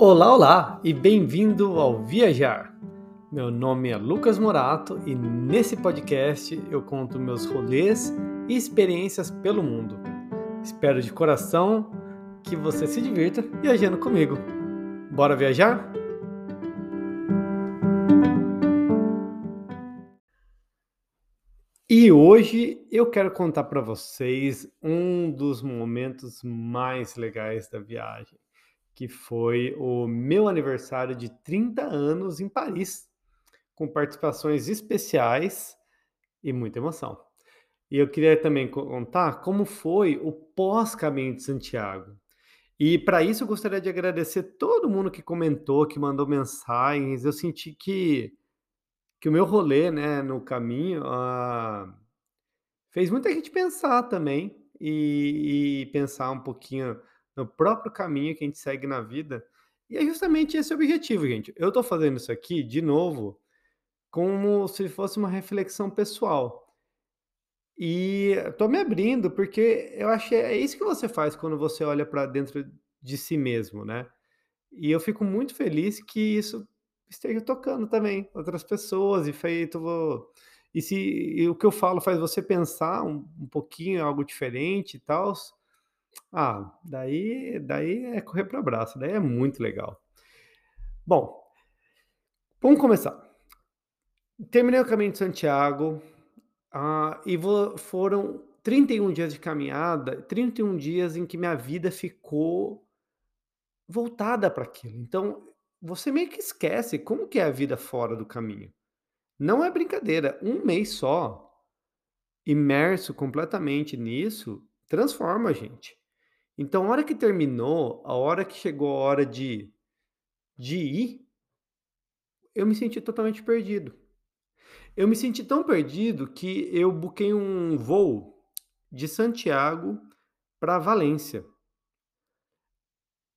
Olá, olá e bem-vindo ao Viajar. Meu nome é Lucas Morato e nesse podcast eu conto meus rolês e experiências pelo mundo. Espero de coração que você se divirta viajando comigo. Bora viajar? E hoje eu quero contar para vocês um dos momentos mais legais da viagem que foi o meu aniversário de 30 anos em Paris, com participações especiais e muita emoção. E eu queria também contar como foi o pós-caminho de Santiago. E para isso eu gostaria de agradecer todo mundo que comentou, que mandou mensagens. Eu senti que, que o meu rolê né, no caminho uh, fez muita gente pensar também e, e pensar um pouquinho no próprio caminho que a gente segue na vida. E é justamente esse o objetivo, gente. Eu estou fazendo isso aqui, de novo, como se fosse uma reflexão pessoal. E estou me abrindo, porque eu acho que é isso que você faz quando você olha para dentro de si mesmo, né? E eu fico muito feliz que isso esteja tocando também outras pessoas e feito. E se e o que eu falo faz você pensar um, um pouquinho algo diferente e tal, ah, daí daí é correr para abraço, daí é muito legal. Bom, vamos começar. Terminei o caminho de Santiago, ah, e vou, foram 31 dias de caminhada, 31 dias em que minha vida ficou voltada para aquilo. Então, você meio que esquece como que é a vida fora do caminho. Não é brincadeira, um mês só, imerso completamente nisso, transforma a gente. Então, a hora que terminou, a hora que chegou a hora de, de ir, eu me senti totalmente perdido. Eu me senti tão perdido que eu buquei um voo de Santiago para Valência.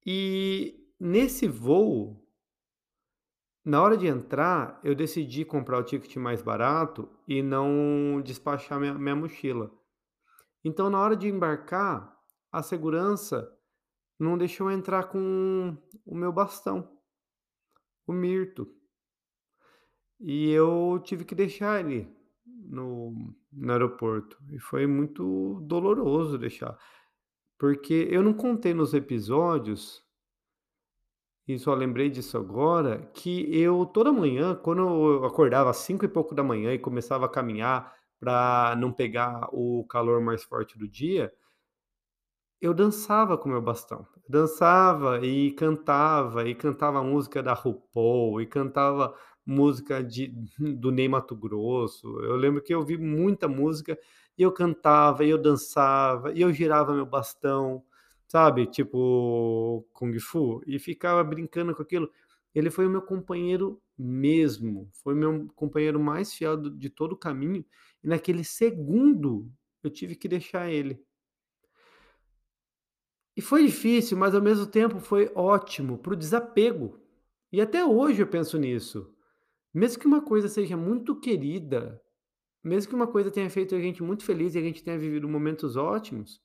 E nesse voo, na hora de entrar, eu decidi comprar o ticket mais barato e não despachar minha, minha mochila. Então, na hora de embarcar, a segurança não deixou eu entrar com o meu bastão, o Mirto. E eu tive que deixar ele no, no aeroporto. E foi muito doloroso deixar. Porque eu não contei nos episódios, e só lembrei disso agora, que eu toda manhã, quando eu acordava às cinco e pouco da manhã e começava a caminhar para não pegar o calor mais forte do dia, eu dançava com meu bastão. Dançava e cantava, e cantava música da RuPaul, e cantava música de, do Ney Mato Grosso. Eu lembro que eu ouvi muita música e eu cantava, e eu dançava, e eu girava meu bastão, sabe? Tipo Kung Fu, e ficava brincando com aquilo. Ele foi o meu companheiro mesmo, foi meu companheiro mais fiel de todo o caminho, e naquele segundo eu tive que deixar ele. E foi difícil, mas ao mesmo tempo foi ótimo para o desapego. E até hoje eu penso nisso. Mesmo que uma coisa seja muito querida, mesmo que uma coisa tenha feito a gente muito feliz e a gente tenha vivido momentos ótimos,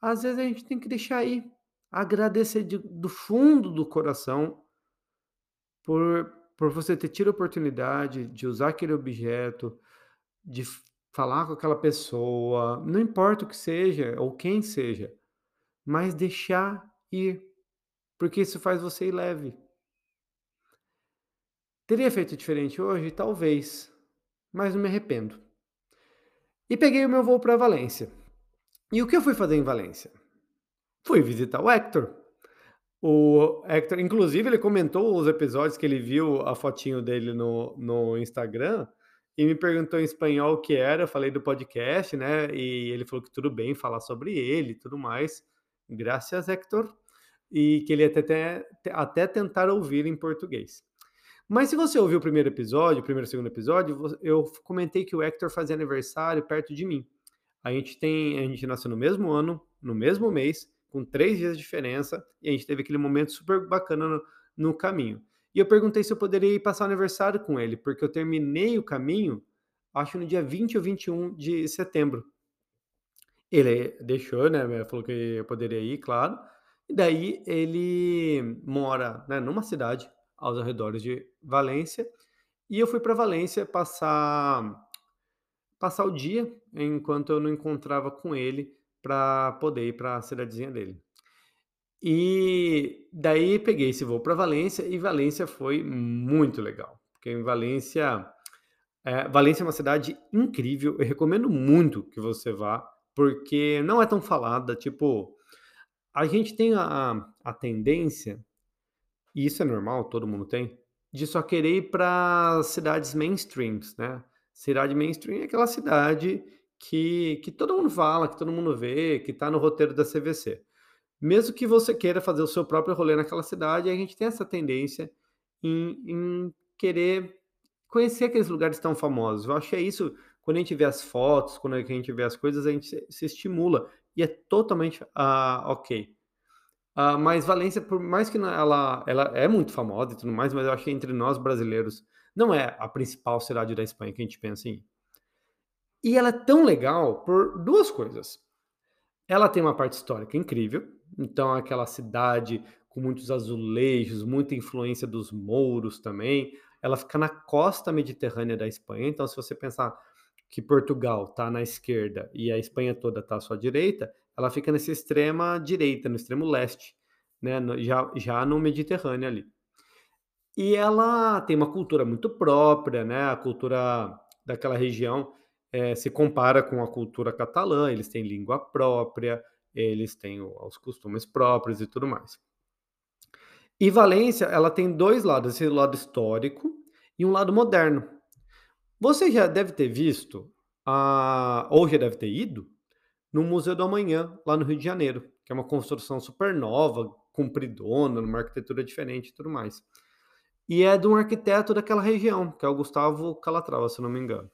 às vezes a gente tem que deixar aí, agradecer de, do fundo do coração por, por você ter tido a oportunidade de usar aquele objeto, de falar com aquela pessoa, não importa o que seja ou quem seja mas deixar ir, porque isso faz você ir leve. Teria feito diferente hoje? Talvez, mas não me arrependo. E peguei o meu voo para Valência. E o que eu fui fazer em Valência? Fui visitar o Hector. O Hector, inclusive, ele comentou os episódios que ele viu a fotinho dele no, no Instagram e me perguntou em espanhol o que era. Eu falei do podcast, né? E ele falou que tudo bem falar sobre ele e tudo mais. Graças, Hector. E que ele até, até tentar ouvir em português. Mas se você ouviu o primeiro episódio, o primeiro e segundo episódio, eu comentei que o Hector fazia aniversário perto de mim. A gente tem, a gente nasceu no mesmo ano, no mesmo mês, com três dias de diferença, e a gente teve aquele momento super bacana no, no caminho. E eu perguntei se eu poderia ir passar o aniversário com ele, porque eu terminei o caminho, acho no dia 20 ou 21 de setembro. Ele deixou, né, falou que eu poderia ir, claro. E daí ele mora, né, numa cidade aos arredores de Valência, e eu fui para Valência passar passar o dia enquanto eu não encontrava com ele para poder ir para a cidadezinha dele. E daí peguei esse voo para Valência e Valência foi muito legal, porque em Valência, eh, Valência é uma cidade incrível, eu recomendo muito que você vá, porque não é tão falada, tipo, a gente tem a a tendência, e isso é normal, todo mundo tem, de só querer ir para cidades mainstreams, né. Cidade mainstream é aquela cidade que que todo mundo fala, que todo mundo vê, que está no roteiro da CVC. Mesmo que você queira fazer o seu próprio rolê naquela cidade, a gente tem essa tendência em em querer conhecer aqueles lugares tão famosos. Eu acho que é isso, quando a gente vê as fotos, quando a gente vê as coisas, a gente se estimula, e é totalmente, ah, ok. Ah, mas Valência, por mais que ela ela é muito famosa e tudo mais, mas eu acho que entre nós brasileiros não é a principal cidade da Espanha que a gente pensa em. E ela é tão legal por 2 coisas. Ela tem uma parte histórica incrível, então aquela cidade com muitos azulejos, muita influência dos mouros também. Ela fica na costa mediterrânea da Espanha, então se você pensar que Portugal está na esquerda e a Espanha toda está à sua direita, ela fica nessa extrema direita, no extremo leste, né, já já no Mediterrâneo ali. E ela tem uma cultura muito própria, né, a cultura daquela região, eh, se compara com a cultura catalã, eles têm língua própria, eles têm os costumes próprios e tudo mais. E Valência, ela tem 2 lados, esse lado histórico e um lado moderno. Você já deve ter visto, ah, ou já deve ter ido, no Museu do Amanhã, lá no Rio de Janeiro, que é uma construção super nova, compridona, numa arquitetura diferente e tudo mais. E é de um arquiteto daquela região, que é o Gustavo Calatrava, se não me engano.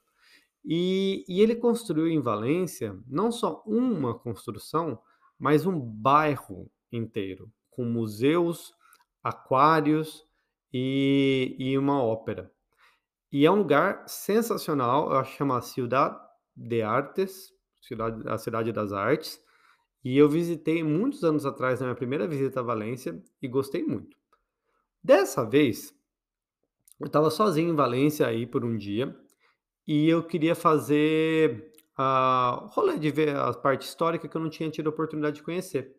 E e ele construiu em Valência, não só uma construção, mas um bairro inteiro, com museus, aquários e e uma ópera. E é um lugar sensacional, eu acho que chama Ciudad de Artes, cidade a Cidade das Artes, e eu visitei muitos anos atrás, na minha primeira visita a Valência, e gostei muito. Dessa vez, eu estava sozinho em Valência aí por um dia, e eu queria fazer, ah, rolê de ver a parte histórica que eu não tinha tido a oportunidade de conhecer.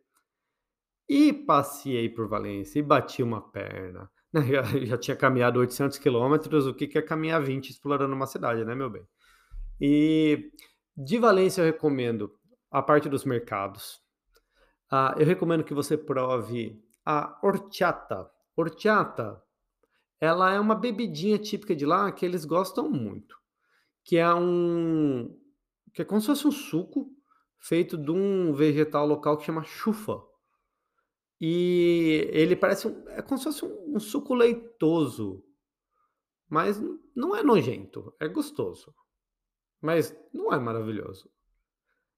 E passeei por Valência e bati uma perna, né, já tinha caminhado 800 quilômetros, o que que é caminhar 20 explorando uma cidade, né, meu bem. E de Valência eu recomendo a parte dos mercados. Ah, eu recomendo que você prove a horchata. Horchata, ela é uma bebidinha típica de lá que eles gostam muito, que é um que é como se fosse um suco feito de um vegetal local que chama chufa. E ele parece um é como se fosse um um suco leitoso, mas não é nojento, é gostoso, mas não é maravilhoso.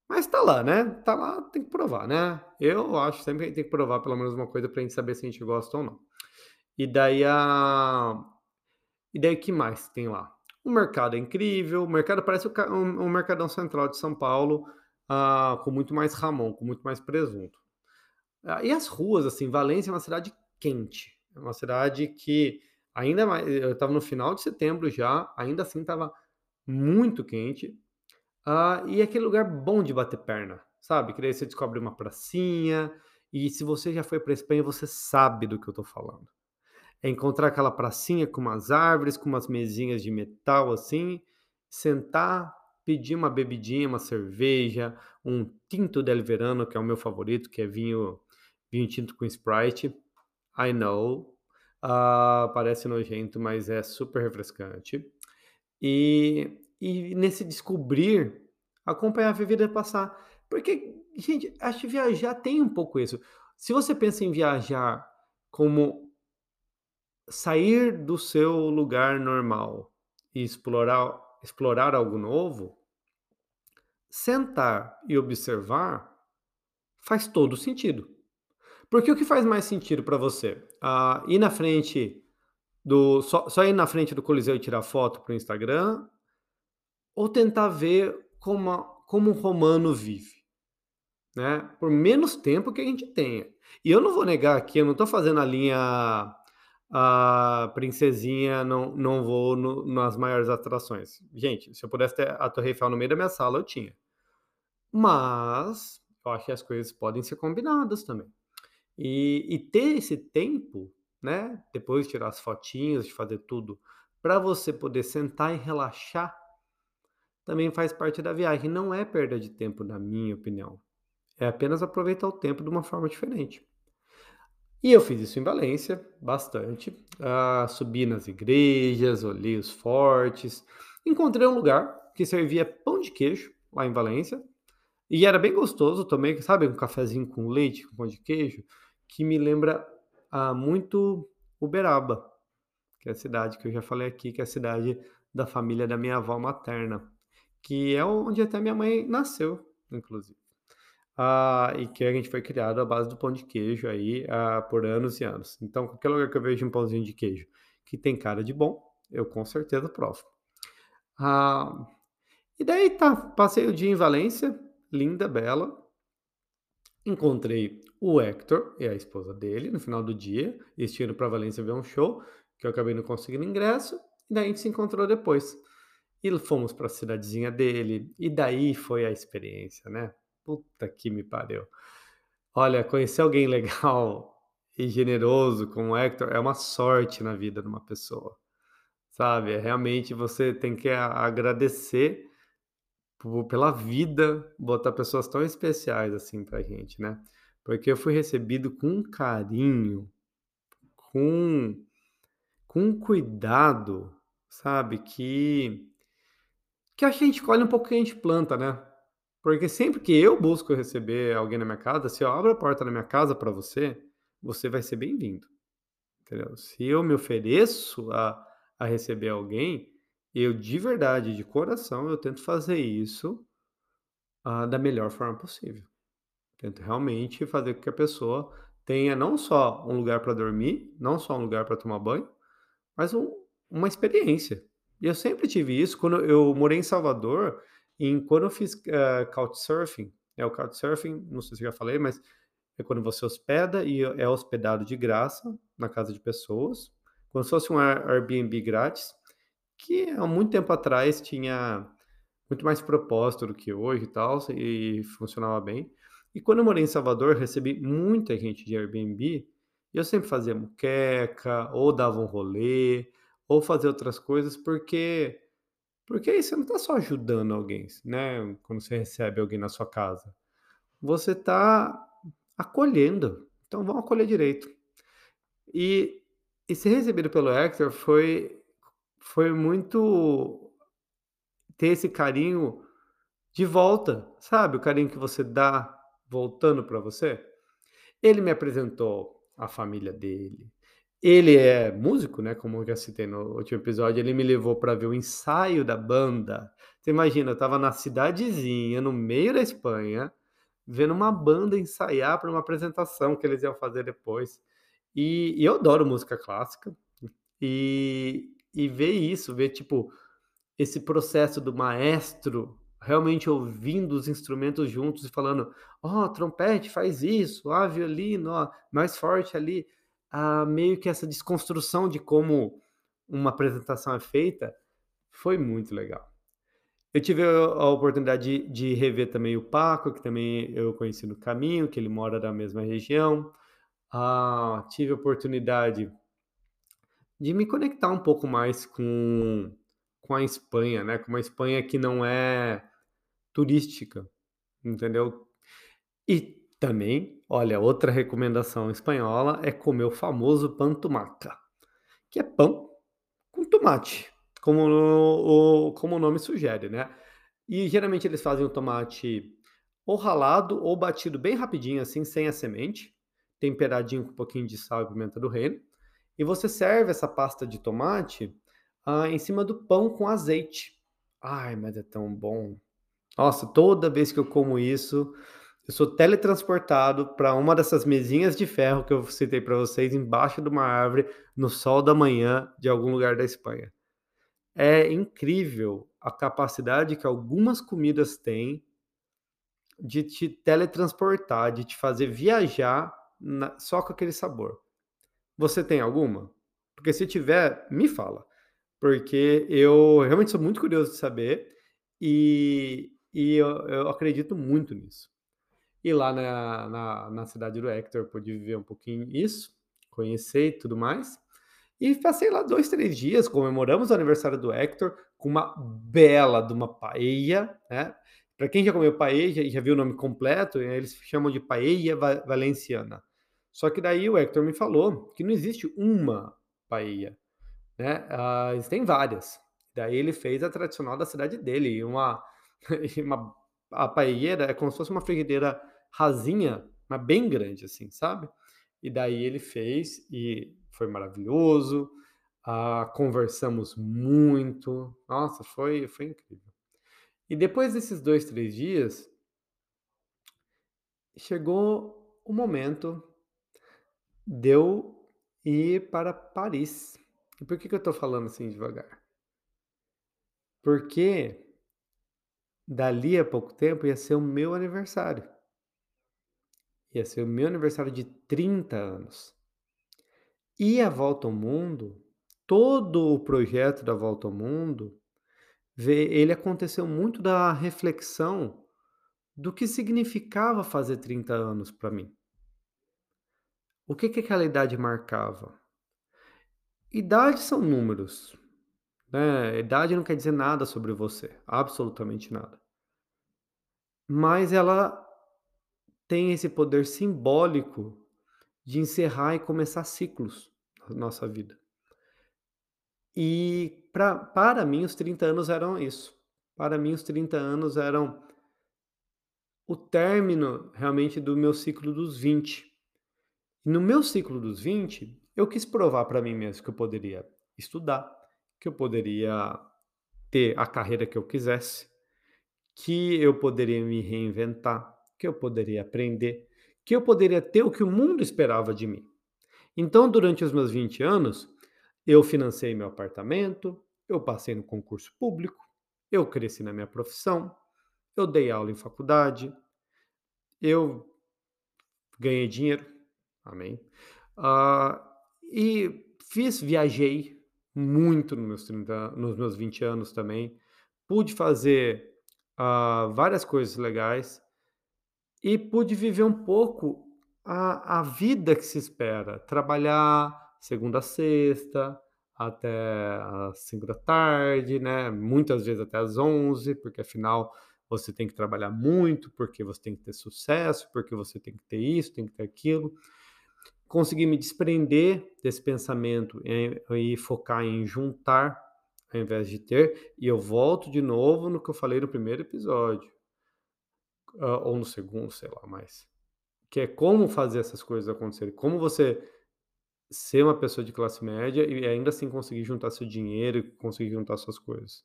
Mas tá lá, né, tá lá, tem que provar, né. Eu acho sempre que tem que provar pelo menos uma coisa pra gente saber se a gente gosta ou não. E daí a e daí que mais tem lá? O mercado é incrível, o mercado parece um um mercadão central de São Paulo, ah, com muito mais jamón, com muito mais presunto. Ah, e as ruas, assim, Valência é uma cidade quente, é uma cidade que ainda mais eu estava no final de setembro já, ainda assim estava muito quente, ah, e aquele lugar bom de bater perna, sabe, que daí você descobre uma pracinha, e se você já foi pra Espanha, você sabe do que eu tô falando. É encontrar aquela pracinha com umas árvores, com umas mesinhas de metal, assim, sentar, pedir uma bebidinha, uma cerveja, um Tinto del Verano, que é o meu favorito, que é vinho vinho tinto com Sprite. I know, ah, parece nojento, mas é super refrescante. E e nesse descobrir, acompanhar a vida passar. Porque, gente, acho que viajar tem um pouco isso. Se você pensa em viajar como sair do seu lugar normal e explorar explorar algo novo sentar e observar faz todo sentido. Porque o que faz mais sentido pra você? Ah, ir na frente do só só ir na frente do Coliseu e tirar foto para o Instagram ou tentar ver como a como um romano vive? né, por menos tempo que a gente tenha. E eu não vou negar aqui, eu não estou fazendo a linha a princesinha, não, não vou no, nas maiores atrações. Gente, se eu pudesse ter a Torre Eiffel no meio da minha sala, eu tinha. Mas eu acho que as coisas podem ser combinadas também. E, e ter esse tempo, né? Depois de tirar as fotinhas, de fazer tudo, para você poder sentar e relaxar, também faz parte da viagem. Não é perda de tempo, na minha opinião. É apenas aproveitar o tempo de uma forma diferente. E eu fiz isso em Valência, bastante. Ah, subi nas igrejas, olhei os fortes. Encontrei um lugar que servia pão de queijo, lá em Valência. E era bem gostoso, tomei, sabe, um cafezinho com leite, com pão de queijo, que me lembra ah, muito Uberaba, que é a cidade que eu já falei aqui, que é a cidade da família da minha avó materna, que é onde até minha mãe nasceu, inclusive. Ah, e que a gente foi criado à base do pão de queijo aí ah, por anos e anos. Então, qualquer lugar que eu vejo um pãozinho de queijo que tem cara de bom, eu com certeza provo. Ah, e daí tá, passei o dia em Valência, linda, bela. Encontrei o Hector e a esposa dele no final do dia. Eles tinham para Valência ver um show, que eu acabei não conseguindo ingresso. E daí a gente se encontrou depois. E fomos para a cidadezinha dele. E daí foi a experiência, né? Puta que me pariu. Olha, conhecer alguém legal e generoso como o Hector é uma sorte na vida de uma pessoa. Sabe? É realmente você tem que agradecer pela vida botar pessoas tão especiais assim pra gente, né? Porque eu fui recebido com carinho, com com cuidado, sabe? Que que a gente colhe um pouco que a gente planta, né? Porque sempre que eu busco receber alguém na minha casa, se eu abro a porta da minha casa para você, você vai ser bem-vindo. Entendeu? Se eu me ofereço a, a receber alguém, eu de verdade, de coração, eu tento fazer isso uh, da melhor forma possível. Tento realmente fazer com que a pessoa tenha não só um lugar para dormir, não só um lugar para tomar banho, mas um, uma experiência. E eu sempre tive isso. Quando eu morei em Salvador, em, quando eu fiz uh, Couchsurfing, é o Couchsurfing, não sei se já falei, mas é quando você hospeda e é hospedado de graça na casa de pessoas, como se fosse um Airbnb grátis que há muito tempo atrás tinha muito mais propósito do que hoje e tal, e funcionava bem. E quando eu morei em Salvador, recebi muita gente de Airbnb, e eu sempre fazia muqueca, ou dava um rolê, ou fazia outras coisas, porque porque aí você não está só ajudando alguém, né? Quando você recebe alguém na sua casa. Você está acolhendo. Então vamos acolher direito. E, e ser recebido pelo Hector foi foi muito ter esse carinho de volta, sabe? O carinho que você dá voltando para você. Ele me apresentou a família dele. Ele é músico, né? Como eu já citei no último episódio, ele me levou para ver o ensaio da banda. Você imagina, eu estava na cidadezinha, no meio da Espanha, vendo uma banda ensaiar para uma apresentação que eles iam fazer depois. E, e eu adoro música clássica. E, e ver isso, ver tipo esse processo do maestro realmente ouvindo os instrumentos juntos e falando: ó, oh, trompete faz isso, ah, violino, ó, mais forte ali. Ah, meio que essa desconstrução de como uma apresentação é feita foi muito legal. Eu tive a oportunidade de, de, rever também o Paco, que também eu conheci no caminho, que ele mora na mesma região. Ah, tive a oportunidade de me conectar um pouco mais com, com a Espanha, né? Com uma Espanha que não é turística, entendeu? E também, olha, outra recomendação espanhola é comer o famoso pan tumaca, que é pão com tomate, como o, como o nome sugere, né? E geralmente eles fazem o tomate ou ralado ou batido bem rapidinho, assim, sem a semente, temperadinho com um pouquinho de sal e pimenta do reino. E você serve essa pasta de tomate ah, em cima do pão com azeite. Ai, mas é tão bom. Nossa, toda vez que eu como isso, eu sou teletransportado para uma dessas mesinhas de ferro que eu citei para vocês, embaixo de uma árvore, no sol da manhã de algum lugar da Espanha. É incrível a capacidade que algumas comidas têm de te teletransportar, de te fazer viajar na só com aquele sabor. Você tem alguma? Porque se tiver, me fala, porque eu realmente sou muito curioso de saber e e eu eu acredito muito nisso. E lá na na na cidade do Hector pude viver um pouquinho isso, conhecer e tudo mais. E passei lá 2, 3 dias, comemoramos o aniversário do Hector com uma bela de uma paella, né. Pra quem já comeu paella e já viu o nome completo, eh, eles chamam de paella va valenciana. Só que daí o Hector me falou que não existe uma paella, né, ah, existem várias. Daí ele fez a tradicional da cidade dele, uma uma a paella é como se fosse uma frigideira rasinha, mas bem grande, assim, sabe. E daí ele fez e foi maravilhoso, ah, conversamos muito, nossa, foi foi incrível. E depois desses 2, 3 dias chegou o momento de eu ir para Paris. E por que que eu tô falando assim devagar? Porque dali a pouco tempo ia ser o meu aniversário. Ia ser o meu aniversário de 30 anos. E a volta ao mundo, todo o projeto da volta ao mundo, ele aconteceu muito da reflexão do que significava fazer 30 anos pra mim. O que que aquela idade marcava? Idade são números, né, idade não quer dizer nada sobre você, absolutamente nada. Mas ela tem esse poder simbólico de encerrar e começar ciclos na nossa vida. E pra para mim os 30 anos eram isso. Para mim os 30 anos eram o término realmente do meu ciclo dos 20. No meu ciclo dos 20, eu quis provar pra mim mesmo que eu poderia estudar, que eu poderia ter a carreira que eu quisesse, que eu poderia me reinventar, que eu poderia aprender, que eu poderia ter o que o mundo esperava de mim. Então, durante os meus 20 anos, eu financei meu apartamento, eu passei no concurso público, eu cresci na minha profissão, eu dei aula em faculdade, eu ganhei dinheiro, amém, ah, e fiz viajei muito nos meus 30 nos meus 20 anos também, pude fazer, ah, várias coisas legais, e pude viver um pouco a a vida que se espera, trabalhar segunda a sexta, até às 17h, né, muitas vezes até às 11h, porque afinal você tem que trabalhar muito, porque você tem que ter sucesso, porque você tem que ter isso, tem que ter aquilo. Consegui me desprender desse pensamento, eh, e focar em juntar, ao invés de ter, e eu volto de novo no que eu falei no primeiro episódio. Hã, ou no segundo, sei lá, mas que é como fazer essas coisas acontecerem, como você ser uma pessoa de classe média e ainda assim conseguir juntar seu dinheiro e conseguir juntar suas coisas.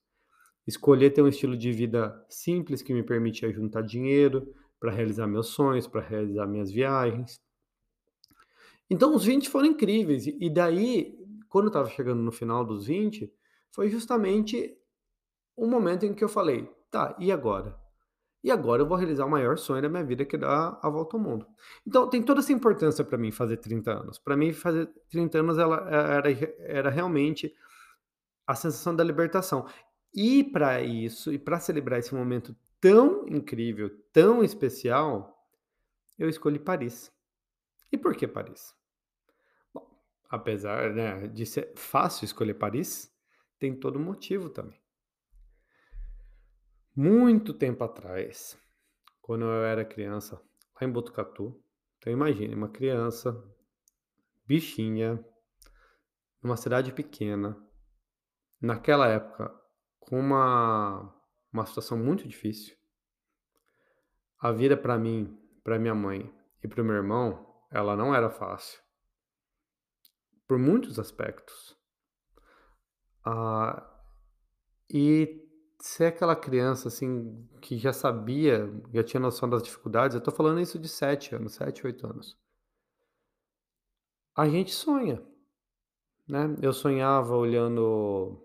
Escolher ter um estilo de vida simples que me permitia juntar dinheiro pra realizar meus sonhos, pra realizar minhas viagens. Então os 20 foram incríveis, e daí, quando eu estava chegando no final dos 20, foi justamente o momento em que eu falei: "Tá, e agora? E agora eu vou realizar o maior sonho da minha vida que é dar a volta ao mundo". Então tem toda essa importância pra mim fazer 30 anos. Pra mim fazer 30 anos ela era era realmente a sensação da libertação. E pra isso, e pra celebrar esse momento tão incrível, tão especial, eu escolhi Paris. E por que Paris? Apesar, né, de ser fácil escolher Paris, tem todo motivo também. Muito tempo atrás, quando eu era criança, lá em Botucatu, então imagine uma criança, bichinha, numa cidade pequena, naquela época, com uma uma situação muito difícil. A vida pra mim, pra minha mãe e para o meu irmão, ela não era fácil. Por muitos aspectos. Ah, e ser aquela criança, assim, que já sabia, já tinha noção das dificuldades, eu tô falando isso de 7 anos, 7, 8 anos. A gente sonha, né. Eu sonhava olhando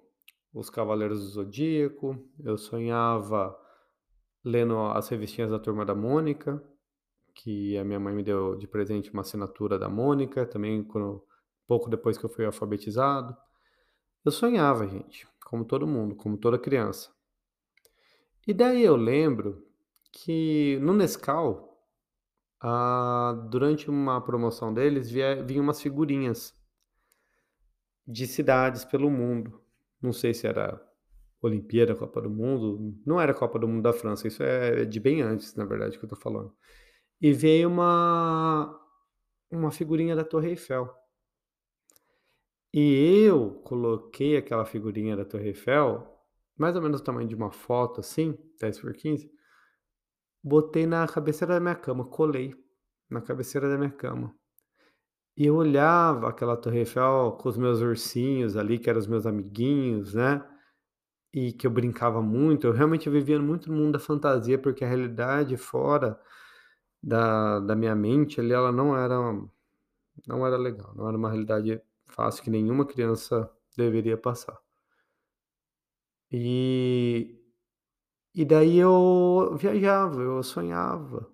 os Cavaleiros do Zodíaco, eu sonhava lendo as revistinhas da Turma da Mônica, que a minha mãe me deu de presente uma assinatura da Mônica, também quando pouco depois que eu fui alfabetizado. Eu sonhava, gente, como todo mundo, como toda criança. E daí eu lembro que no Nescau, ah, durante uma promoção deles, vinham umas figurinhas de cidades pelo mundo. Não sei se era Olimpíada, Copa do Mundo, não era Copa do Mundo da França, isso é de bem antes, na verdade, que eu tô falando. E veio uma uma figurinha da Torre Eiffel. E eu coloquei aquela figurinha da Torre Eiffel, mais ou menos o tamanho de uma foto assim, 10 por 15, botei na cabeceira da minha cama, colei na cabeceira da minha cama. E eu olhava aquela Torre Eiffel com os meus ursinhos ali, que eram os meus amiguinhos, né? E que eu brincava muito. Eu realmente vivia muito no mundo da fantasia, porque a realidade fora da, da minha mente ali, ela não era, não era legal, não era uma realidade fácil que nenhuma criança deveria passar. E, e daí eu viajava, eu sonhava.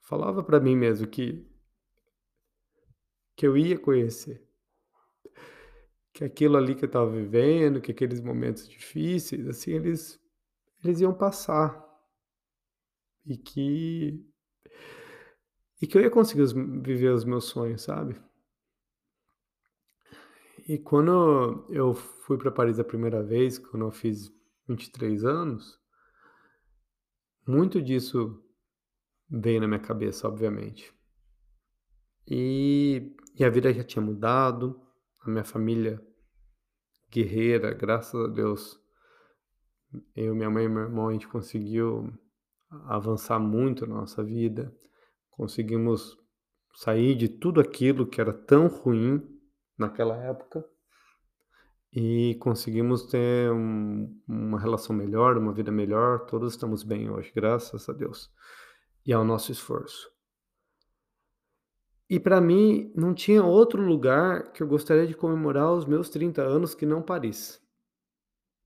Falava para mim mesmo que que eu ia conhecer. Que aquilo ali que eu estava vivendo, que aqueles momentos difíceis, assim, eles eles iam passar. E que e que eu ia conseguir viver os meus sonhos, sabe. E quando eu fui para Paris a primeira vez, quando eu fiz 23 anos, muito disso veio na minha cabeça, obviamente. E e a vida já tinha mudado, a minha família guerreira, graças a Deus, eu, minha mãe e meu irmão, a gente conseguiu avançar muito na nossa vida, conseguimos sair de tudo aquilo que era tão ruim naquela época e conseguimos ter um, uma relação melhor, uma vida melhor. Todos estamos bem hoje, graças a Deus e ao nosso esforço. E para mim, não tinha outro lugar que eu gostaria de comemorar os meus 30 anos que não Paris.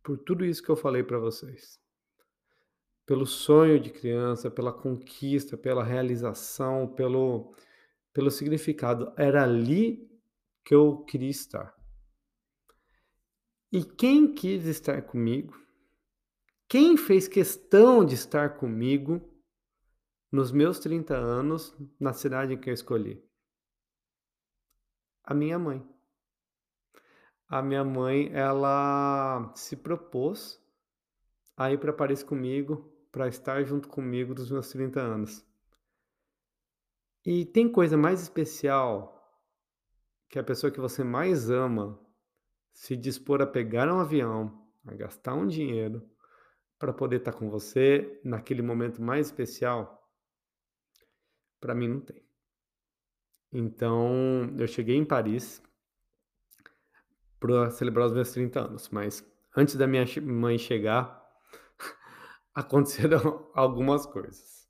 Por tudo isso que eu falei para vocês. Pelo sonho de criança, pela conquista, pela realização, pelo, pelo significado. Era ali que eu queria estar. E quem quis estar comigo? Quem fez questão de estar comigo nos meus 30 anos na cidade que eu escolhi? A minha mãe. A minha mãe, ela se propôs a ir para Paris comigo, para estar junto comigo dos meus 30 anos. E tem coisa mais especial que a pessoa que você mais ama se dispor a pegar um avião, a gastar um dinheiro para poder estar com você naquele momento mais especial? Para mim não tem. Então, eu cheguei em Paris para celebrar os meus 30 anos, mas antes da minha mãe chegar, aconteceram algumas coisas.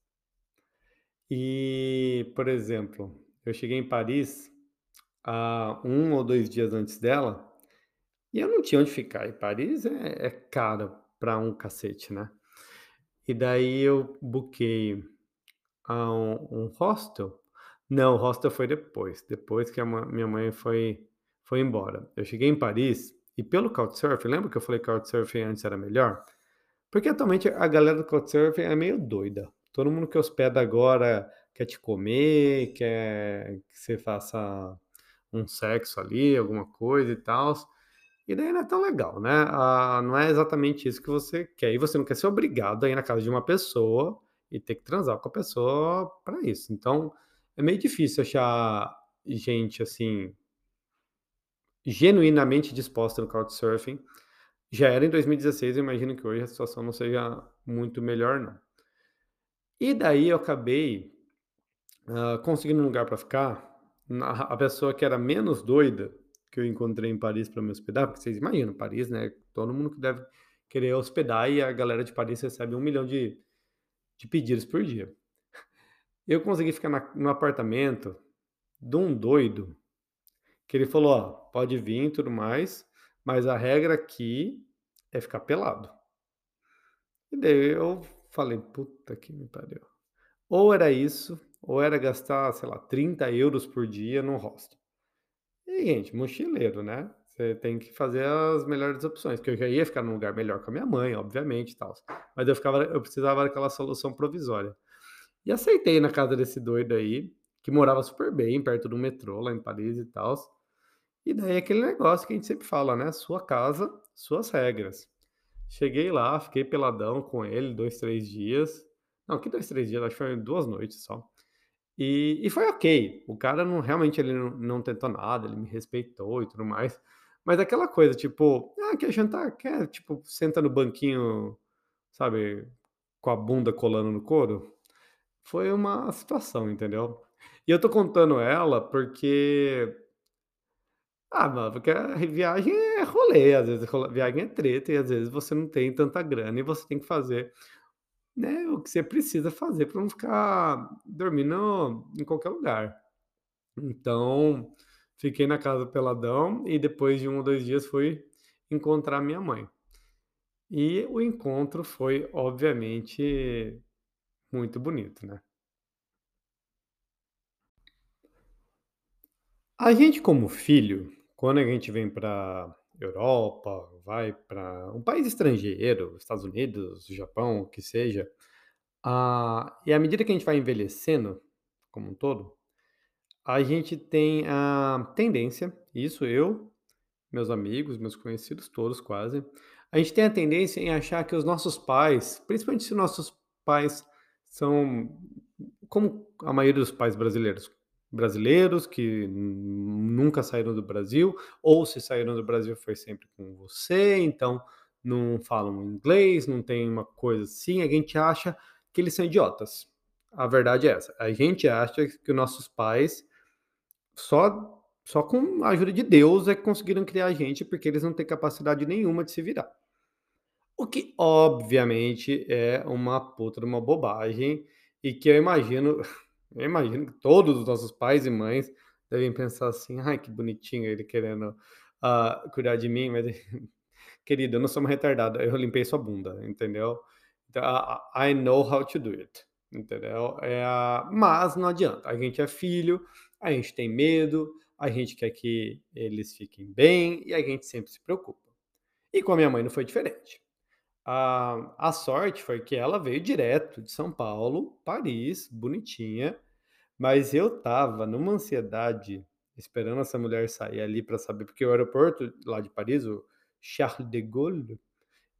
E, por exemplo, eu cheguei em Paris há um ou dois dias antes dela e eu não tinha onde ficar. E Paris é, é caro para um cacete, né? E daí eu buquei um, um hostel não, o hostel foi depois, depois que a minha mãe foi foi embora. Eu cheguei em Paris e pelo Couchsurfing, lembra que eu falei que Couchsurfing antes era melhor? Porque atualmente a galera do Couchsurfing é meio doida. Todo mundo que hospeda agora quer te comer, quer que você faça um sexo ali, alguma coisa e tal. E daí não é tão legal, né? Ah, não é exatamente isso que você quer. E você não quer ser obrigado a ir na casa de uma pessoa e ter que transar com a pessoa para isso. Então, é meio difícil achar gente, assim, genuinamente disposta no Couchsurfing. Já era em 2016, eu imagino que hoje a situação não seja muito melhor, não. E daí eu acabei uh, conseguindo um lugar para ficar. A pessoa que era menos doida que eu encontrei em Paris para me hospedar, porque vocês imaginam, Paris, né? Todo mundo que deve querer hospedar e a galera de Paris recebe um milhão de, de pedidos por dia. Eu consegui ficar na, no apartamento de um doido que ele falou: ó, pode vir e tudo mais, mas a regra aqui é ficar pelado. E daí eu falei: "Puta que me pariu". Ou era isso, ou era gastar, sei lá, 30€ por dia num hostel. E, gente, mochileiro, né, você tem que fazer as melhores opções, porque eu já ia ficar num lugar melhor com a minha mãe, obviamente, e tals. Mas eu ficava eu precisava daquela solução provisória. E aceitei na casa desse doido aí, que morava super bem, perto do metrô, lá em Paris e tals. E daí aquele negócio que a gente sempre fala, né, sua casa, suas regras. Cheguei lá, fiquei peladão com ele 2, 3 dias. Não, que 2, 3 dias, acho que foi 2 noites só. E e foi ok, o cara não realmente ele não não tentou nada, ele me respeitou e tudo mais. Mas aquela coisa, tipo: "Ah, quer jantar? Quer", tipo, senta no banquinho, sabe, com a bunda colando no couro. Foi uma situação, entendeu. E eu tô contando ela porque ah, mano, porque a viagem é rolê, às vezes viagem é treta e às vezes você não tem tanta grana e você tem que fazer, né, o que você precisa fazer pra não ficar dormindo em qualquer lugar. Então, fiquei na casa peladão e depois de 1 ou 2 dias fui encontrar minha mãe. E o encontro foi, obviamente, muito bonito, né. A gente como filho, quando a gente vem pra Europa, vai pra um país estrangeiro, Estados Unidos, Japão, o que seja, e à medida que a gente vai envelhecendo, como um todo, a gente tem a tendência, isso eu, meus amigos, meus conhecidos todos quase, a gente tem a tendência em achar que os nossos pais, principalmente se nossos pais são como a maioria dos pais brasileiros, brasileiros que nunca saíram do Brasil, ou se saíram do Brasil foi sempre com você, então não falam inglês, não tem uma coisa assim, a gente acha que eles são idiotas. A verdade é essa, a gente acha que os nossos pais só só com a ajuda de Deus é que conseguiram criar a gente, porque eles não têm capacidade nenhuma de se virar. O que obviamente é uma puta uma bobagem, e que eu imagino eu imagino que todos os nossos pais e mães devem pensar assim: "Ai, que bonitinho ele querendo, ah, cuidar de mim, mas querido, eu não sou uma retardada, eu limpei sua bunda", entendeu. Então, I know how to do it, entendeu. A mas não adianta, a gente é filho, a gente tem medo, a gente quer que eles fiquem bem e a gente sempre se preocupa. E com a minha mãe não foi diferente. A a sorte foi que ela veio direto de São Paulo, Paris, bonitinha, mas eu estava numa ansiedade, esperando essa mulher sair ali pra saber porque o aeroporto lá de Paris, o Charles de Gaulle,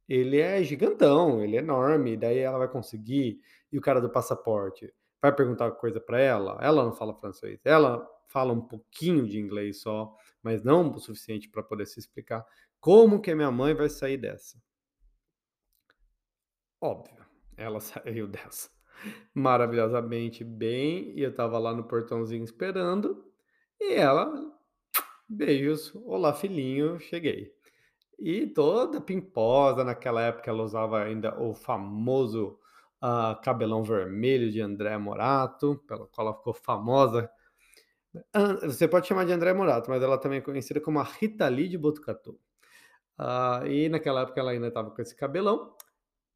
ele é gigantão, ele é enorme, daí ela vai conseguir e o cara do passaporte vai perguntar coisa pra ela, ela não fala francês, ela fala um pouquinho de inglês só, mas não o suficiente pra poder se explicar. Como que minha mãe vai sair dessa? Óbvio, ela saiu dessa maravilhosamente bem, e eu estava lá no portãozinho esperando, e ela, beijos, olá filhinho, cheguei. E toda pimposa, naquela época ela usava ainda o famoso, ah, cabelão vermelho de André Morato, pela qual ela ficou famosa. Você pode chamar de André Morato, mas ela também é conhecida como a Rita Lee de Botucatu. Ah, e naquela época ela ainda estava com esse cabelão.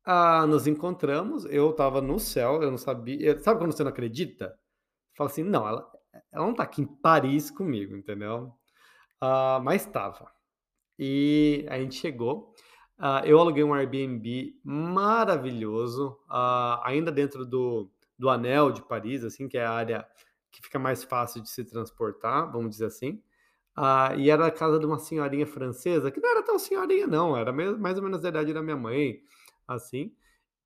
Ah, nos encontramos, eu estava no céu, eu não sabia sabe quando você não acredita? Fala assim: "Não, ela ela não está aqui em Paris comigo", entendeu. Ah, mas estava. E a gente chegou, ah, eu aluguei um Airbnb maravilhoso, ah, ainda dentro do do anel de Paris, assim, que é a área que fica mais fácil de se transportar, vamos dizer assim. Ah, e era a casa de uma senhorinha francesa, que não era tão senhorinha não, era mais ou menos da idade da minha mãe, assim,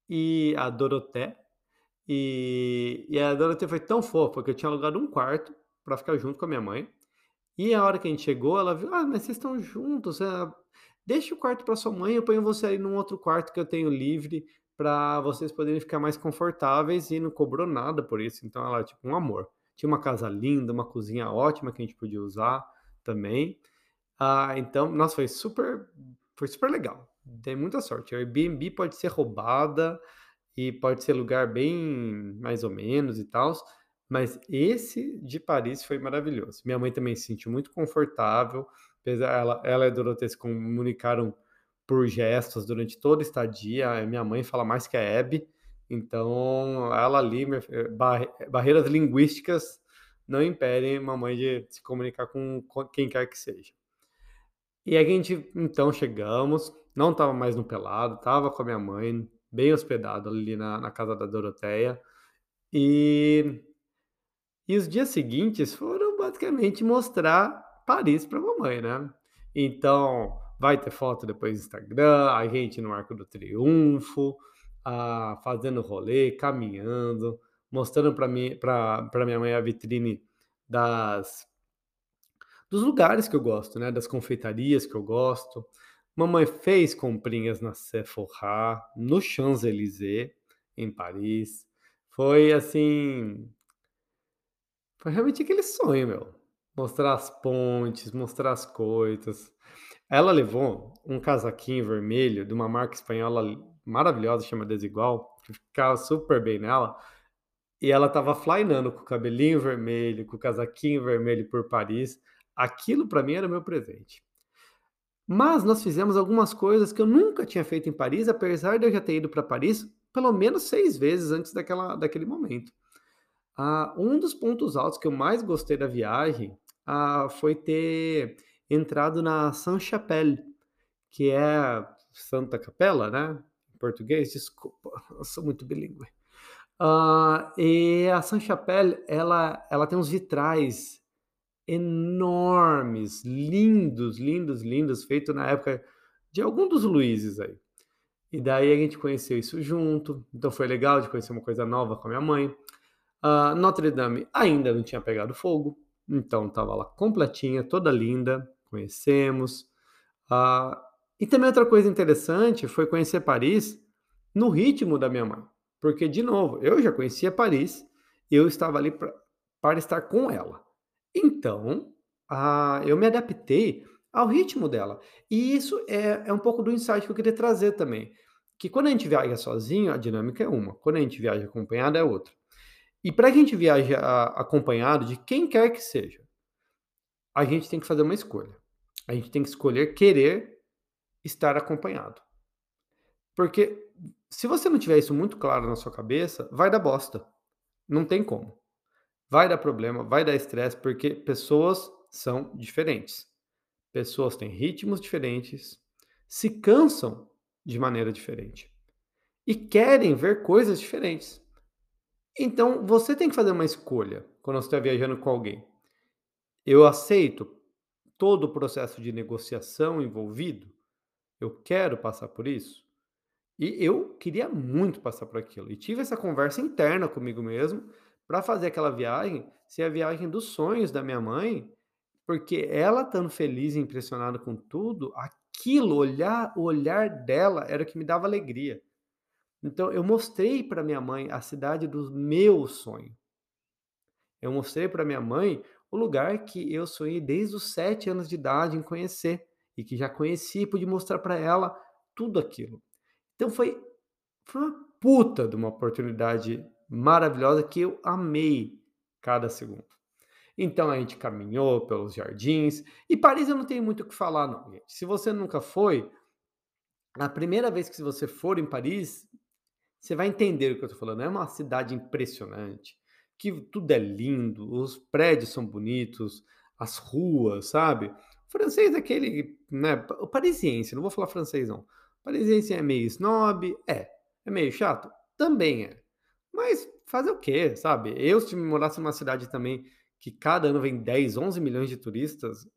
e a Dorothée, e e a Dorothée foi tão fofa que eu tinha alugado um quarto pra ficar junto com a minha mãe, e a hora que a gente chegou ela viu: "Ah, mas vocês estão juntos, eh, deixa o quarto pra sua mãe, eu ponho você aí num outro quarto que eu tenho livre, pra vocês poderem ficar mais confortáveis", e não cobrou nada por isso, então ela é tipo um amor. Tinha uma casa linda, uma cozinha ótima que a gente podia usar também. Ah, então, nossa, foi super foi super legal, dei muita sorte. O Airbnb pode ser roubada, e pode ser lugar bem mais ou menos e tals, mas esse de Paris foi maravilhoso. Minha mãe também se sentiu muito confortável, apesar ela ela e a Dorothée se comunicaram por gestos durante toda a estadia. Minha mãe fala mais que a Hebe, então ela ali, barreiras linguísticas não impedem mamãe de se comunicar com quem quer que seja. E a gente, então, chegamos, não estava mais no pelado, estava com a minha mãe, bem hospedado ali na, na casa da Doroteia. E, e os dias seguintes foram basicamente mostrar Paris para a mamãe, né? Então, vai ter foto depois no Instagram, a gente no Arco do Triunfo, ah, fazendo rolê, caminhando, mostrando para minha mãe a vitrine das dos lugares que eu gosto, né? Das confeitarias que eu gosto. Mamãe fez comprinhas na Sephora, no Champs-Élysées, em Paris. Foi assim. Foi realmente aquele sonho, meu. Mostrar as pontes, mostrar as coisas. Ela levou um casaquinho vermelho de uma marca espanhola maravilhosa, chama Desigual, que ficava super bem nela. E ela tava flyando com o cabelinho vermelho, com o casaquinho vermelho por Paris. Aquilo para mim era meu presente. Mas nós fizemos algumas coisas que eu nunca tinha feito em Paris, apesar de eu já ter ido para Paris pelo menos seis vezes antes daquela, daquele momento. Ah, um dos pontos altos que eu mais gostei da viagem ah, foi ter entrado na Saint-Chapelle, que é Santa Capela, né? Em português, desculpa, eu sou muito bilíngue. Ah, e a Saint-Chapelle, ela, ela tem uns vitrais enormes, lindos, lindos, lindos, feito na época de algum dos Luizes aí. E daí a gente conheceu isso junto, então foi legal de conhecer uma coisa nova com a minha mãe. Uh, Notre Dame ainda não tinha pegado fogo, então estava lá completinha, toda linda, conhecemos. Uh, e também outra coisa interessante foi conhecer Paris no ritmo da minha mãe, porque, de novo, eu já conhecia Paris, eu estava ali pra, para estar com ela. Então, ah, eu me adaptei ao ritmo dela. E isso é, é um pouco do insight que eu queria trazer também. Que quando a gente viaja sozinho, a dinâmica é uma. Quando a gente viaja acompanhado, é outra. E para a gente viajar acompanhado de quem quer que seja, a gente tem que fazer uma escolha. A gente tem que escolher querer estar acompanhado. Porque se você não tiver isso muito claro na sua cabeça, vai dar bosta. Não tem como. Vai dar problema, vai dar estresse, porque pessoas são diferentes. Pessoas têm ritmos diferentes, se cansam de maneira diferente e querem ver coisas diferentes. Então, você tem que fazer uma escolha quando você está viajando com alguém. Eu aceito todo o processo de negociação envolvido? Eu quero passar por isso? E eu queria muito passar por aquilo. E tive essa conversa interna comigo mesmo para fazer aquela viagem ser a viagem dos sonhos da minha mãe, porque ela estando feliz e impressionada com tudo, aquilo, olhar, o olhar dela era o que me dava alegria. Então eu mostrei para minha mãe a cidade do meu sonho. Eu mostrei para minha mãe o lugar que eu sonhei desde os sete anos de idade em conhecer e que já conheci e pude mostrar para ela tudo aquilo. Então foi, foi uma puta de uma oportunidade maravilhosa que eu amei cada segundo. Então a gente caminhou pelos jardins e Paris eu não tenho muito o que falar não, gente. Se você nunca foi, a primeira vez que você for em Paris, você vai entender o que eu estou falando. É uma cidade impressionante, que tudo é lindo, os prédios são bonitos, as ruas, sabe? O francês é aquele, né? O parisiense, não vou falar francês não. O parisiense é meio snob, é. É meio chato, também é. Mas fazer o quê, sabe? Eu, se morasse numa cidade também que cada ano vem 10, 11 milhões de turistas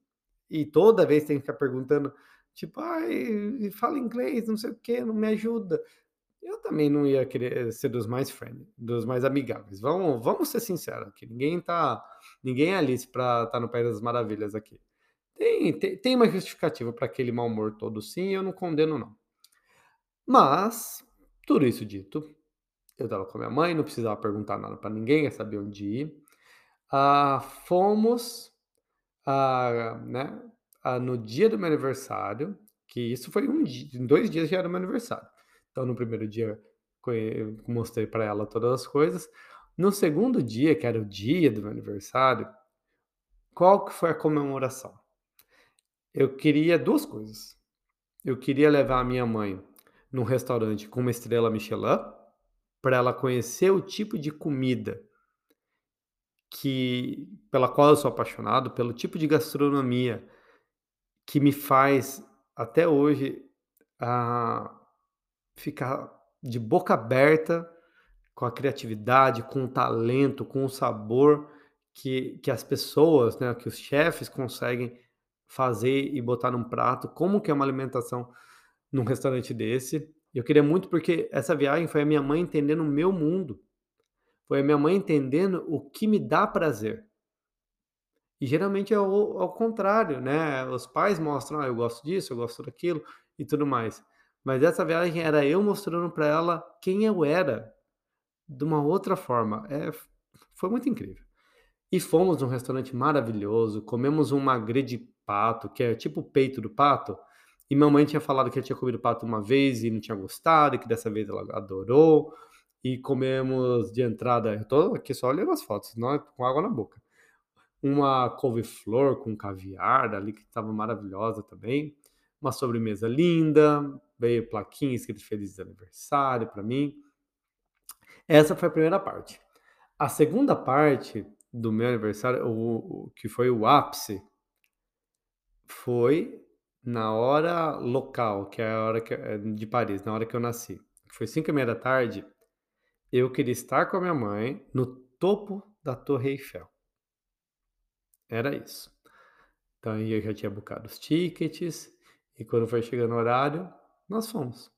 e toda vez tem que ficar perguntando, tipo, ai, fala inglês, não sei o quê, não me ajuda. Eu também não ia querer ser dos mais friendly, dos mais amigáveis. Vamos, vamos ser sinceros aqui. Ninguém tá, ninguém é Alice para estar tá no País das Maravilhas aqui. Tem, tem, tem uma justificativa para aquele mau humor todo, sim, eu não condeno não. Mas, tudo isso dito, eu estava com a minha mãe, não precisava perguntar nada para ninguém, eu sabia onde ir. Ah, fomos, ah, né, ah, no dia do meu aniversário, que isso foi um dia, em dois dias já era meu aniversário. Então, no primeiro dia, eu mostrei para ela todas as coisas. No segundo dia, que era o dia do meu aniversário, qual que foi a comemoração? Eu queria duas coisas. eu queria levar a minha mãe num restaurante com uma estrela Michelin, para ela conhecer o tipo de comida que pela qual eu sou apaixonado, pelo tipo de gastronomia que me faz até hoje a ficar de boca aberta com a criatividade, com o talento, com o sabor que, que as pessoas, né, que os chefes conseguem fazer e botar num prato, como que é uma alimentação num restaurante desse. Eu queria muito porque essa viagem foi a minha mãe entendendo o meu mundo. Foi a minha mãe entendendo o que me dá prazer. E geralmente é o ao contrário, né, os pais mostram: "Ah, eu gosto disso, eu gosto daquilo", e tudo mais. Mas essa viagem era eu mostrando para ela quem eu era, de uma outra forma. É, foi muito incrível. E fomos num restaurante maravilhoso, comemos um magret de pato, que é tipo o peito do pato, e mamãe tinha falado que ela tinha comido pato uma vez e não tinha gostado, e que dessa vez ela adorou. E comemos de entrada, eu tô aqui só olhando as fotos, não, com água na boca uma couve-flor com caviar ali que estava maravilhosa também, uma sobremesa linda, veio plaquinha escrito feliz aniversário para mim. Essa foi a primeira parte. A segunda parte do meu aniversário, o, o que foi o ápice, foi na hora local, que é a hora que, é, de Paris, na hora que eu nasci. Foi cinco e meia da tarde. Eu queria estar com a minha mãe no topo da Torre Eiffel. Era isso. Então eu já tinha buscado os tickets e quando foi chegando o horário, nós fomos.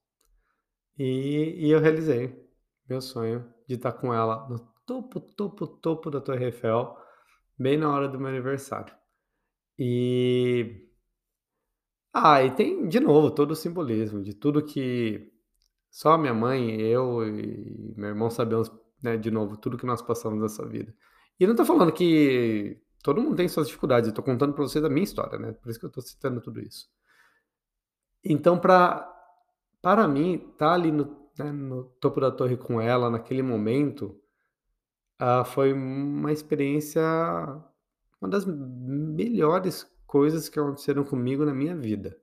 E, e eu realizei meu sonho de estar com ela no topo, topo, topo da Torre Eiffel, bem na hora do meu aniversário. E ah, e tem de novo todo o simbolismo de tudo que só minha mãe, eu e meu irmão sabemos, né, de novo, tudo que nós passamos nessa vida. E não tô falando que Todo mundo tem suas dificuldades, eu tô contando para vocês a minha história, né, por isso que eu tô citando tudo isso. Então pra para mim, tá ali no, né, no topo da torre com ela naquele momento, ah, foi uma experiência uma das melhores coisas que aconteceram comigo na minha vida.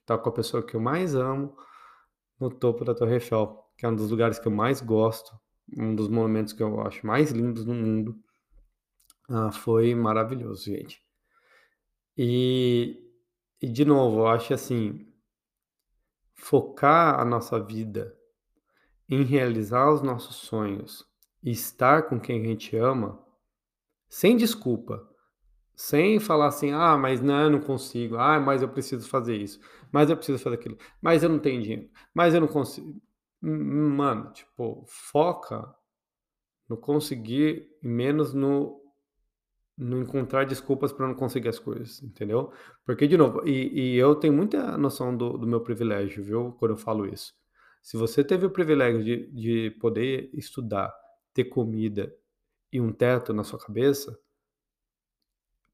Estar com a pessoa que eu mais amo no topo da Torre Eiffel, que é um dos lugares que eu mais gosto, um dos momentos que eu acho mais lindos no mundo. Ah, foi maravilhoso, gente. E e de novo, eu acho assim focar a nossa vida em realizar os nossos sonhos e estar com quem a gente ama, sem desculpa, sem falar assim: "Ah, mas não, eu não consigo. Ah, mas eu preciso fazer isso. Mas eu preciso fazer aquilo. Mas eu não tenho dinheiro. Mas eu não consigo". mano, tipo, foca no conseguir e menos no não encontrar desculpas para não conseguir as coisas, entendeu? Porque, de novo, e, e eu tenho muita noção do, do, meu privilégio, viu? Quando eu falo isso. Se você teve o privilégio de, de poder estudar, ter comida e um teto na sua cabeça,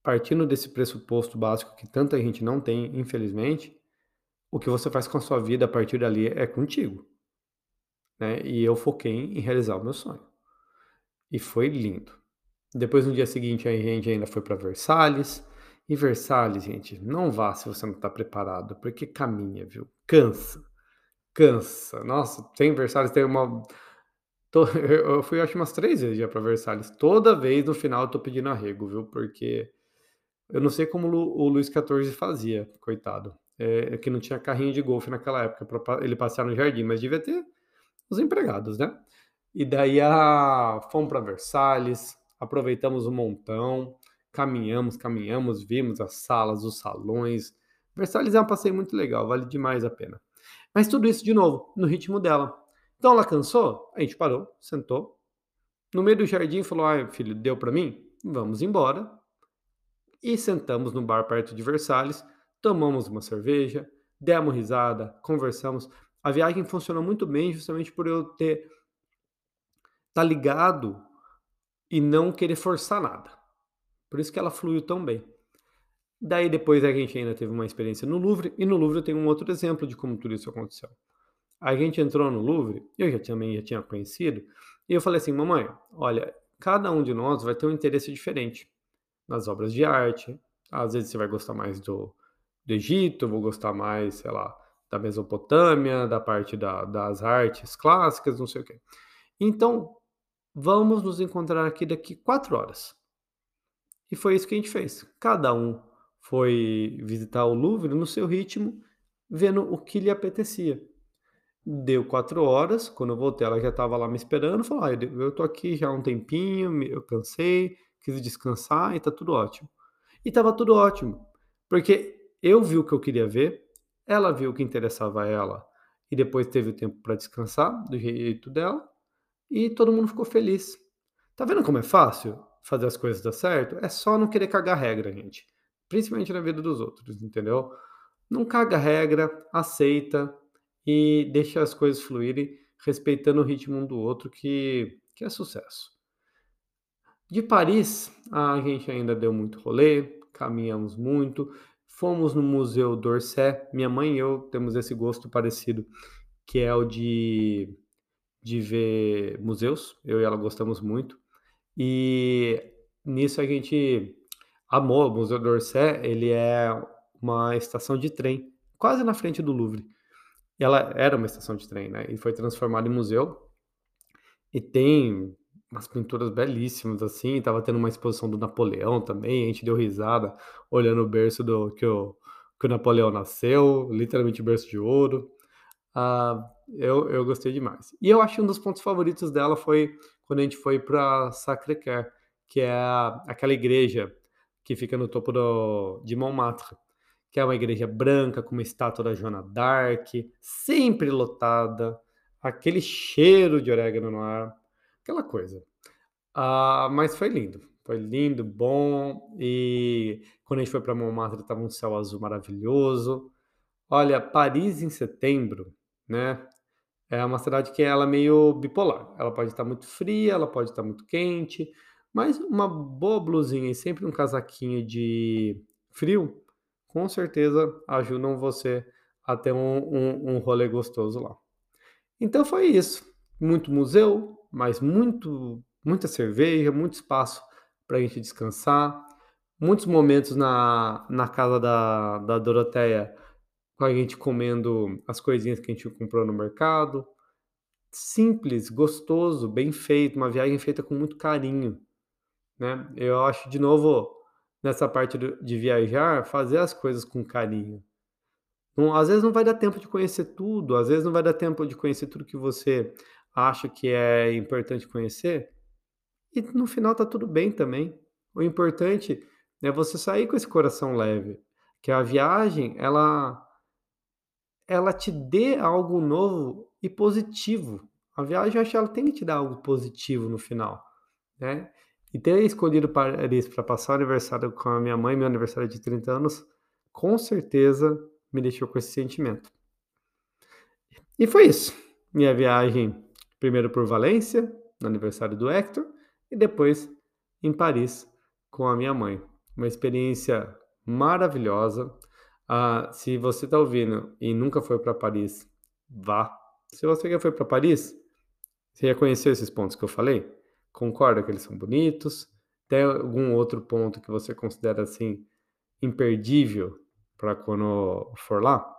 partindo desse pressuposto básico que tanta gente não tem, infelizmente, o que você faz com a sua vida a partir dali é contigo. Né? E eu foquei em realizar o meu sonho. E foi lindo. Depois, no dia seguinte, a gente ainda foi para Versalhes. E Versalhes, gente, não vá se você não está preparado, porque caminha, viu? Cansa. Cansa. Nossa, tem Versalhes, tem uma. Eu fui, acho, umas três vezes já para Versalhes. Toda vez no final eu tô pedindo arrego, viu? Porque eu não sei como o Luiz XIV fazia, coitado. É, é que não tinha carrinho de golfe naquela época para ele passear no jardim, mas devia ter os empregados, né? E daí a... fomos para Versalhes, aproveitamos um montão, caminhamos, caminhamos, vimos as salas, os salões. Versalhes é um passeio muito legal, vale demais a pena. Mas tudo isso, de novo, no ritmo dela. Então ela cansou, a gente parou, sentou. No meio do jardim falou: ai, filho, deu para mim? Vamos embora. E sentamos no bar perto de Versalhes, tomamos uma cerveja, demos risada, conversamos. A viagem funcionou muito bem justamente por eu ter tá ligado e não querer forçar nada. Por isso que ela fluiu tão bem. Daí depois a gente ainda teve uma experiência no Louvre, e no Louvre eu tenho um outro exemplo de como tudo isso aconteceu. A gente entrou no Louvre, eu já também já tinha conhecido, e eu falei assim, mamãe, olha, cada um de nós vai ter um interesse diferente nas obras de arte. Às vezes você vai gostar mais do, do Egito, vou gostar mais, sei lá, da Mesopotâmia, da parte da das artes clássicas, não sei o quê. Então, vamos nos encontrar aqui daqui 4 horas. E foi isso que a gente fez. Cada um foi visitar o Louvre no seu ritmo, vendo o que lhe apetecia. Deu 4 horas, quando eu voltei, ela já estava lá me esperando, falou: "Ah, eu tô aqui já há um tempinho, eu cansei, quis descansar e tá tudo ótimo". E estava tudo ótimo, porque eu vi o que eu queria ver, ela viu o que interessava a ela e depois teve o tempo para descansar do jeito dela, e todo mundo ficou feliz. Tá vendo como é fácil fazer as coisas dar certo? É só não querer cagar regra, gente. Principalmente na vida dos outros, entendeu? Não caga regra, aceita e deixa as coisas fluírem, respeitando o ritmo um do outro, que, que é sucesso. De Paris, a gente ainda deu muito rolê, caminhamos muito, fomos no Museu d'Orsay. Minha mãe e eu temos esse gosto parecido, que é o de, de ver museus. Eu e ela gostamos muito. E nisso a gente amou. O Museu d'Orsay, ele é uma estação de trem, quase na frente do Louvre. Ela era uma estação de trem, né? E foi transformada em museu. E tem umas pinturas belíssimas, assim. Tava tendo uma exposição do Napoleão também. A gente deu risada olhando o berço do que o, que o Napoleão nasceu, literalmente berço de ouro. Ah, eu, eu gostei demais. E eu acho que um dos pontos favoritos dela foi quando a gente foi para Sacré-Cœur, que é aquela igreja que fica no topo do, de Montmartre, que é uma igreja branca com uma estátua da Joana d'Arc, sempre lotada, aquele cheiro de orégano no ar, aquela coisa. Ah, mas foi lindo, foi lindo, bom, e quando a gente foi para Montmartre estava um céu azul maravilhoso. Olha, Paris em setembro, né? É uma cidade que ela é meio bipolar. Ela pode estar muito fria, ela pode estar muito quente, mas uma boa blusinha e sempre um casaquinho de frio, com certeza ajudam você a ter um, um, um rolê gostoso lá. Então foi isso. Muito museu, mas muito, muita cerveja, muito espaço para a gente descansar, muitos momentos na, na casa da, da Doroteia com a gente comendo as coisinhas que a gente comprou no mercado. Simples, gostoso, bem feito, uma viagem feita com muito carinho, né? Eu acho, de novo, nessa parte de viajar, fazer as coisas com carinho. Não, às vezes não vai dar tempo de conhecer tudo, às vezes não vai dar tempo de conhecer tudo que você acha que é importante conhecer, e no final tá tudo bem também. O importante é você sair com esse coração leve, que a viagem, ela ela te dê algo novo e positivo. A viagem, eu acho que ela tem que te dar algo positivo no final, né? E ter escolhido Paris para passar o aniversário com a minha mãe, meu aniversário de 30 anos, com certeza me deixou com esse sentimento. E foi isso. Minha viagem, primeiro por Valência, no aniversário do Hector, e depois em Paris com a minha mãe. Uma experiência maravilhosa. Ah, se você está ouvindo e nunca foi para Paris, vá. Se você já foi para Paris, você já conheceu esses pontos que eu falei? Concorda que eles são bonitos? Tem algum outro ponto que você considera assim imperdível para quando for lá?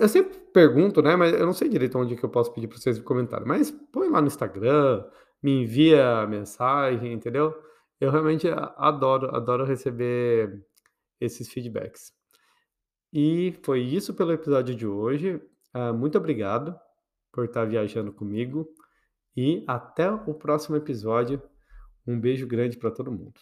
Eu sempre pergunto, né? Mas eu não sei direito onde que eu posso pedir para vocês comentário. Mas põe lá no Instagram, me envia mensagem, entendeu? Eu realmente adoro, adoro receber esses feedbacks. E foi isso pelo episódio de hoje. Uh, muito obrigado por estar viajando comigo e até o próximo episódio. Um beijo grande para todo mundo.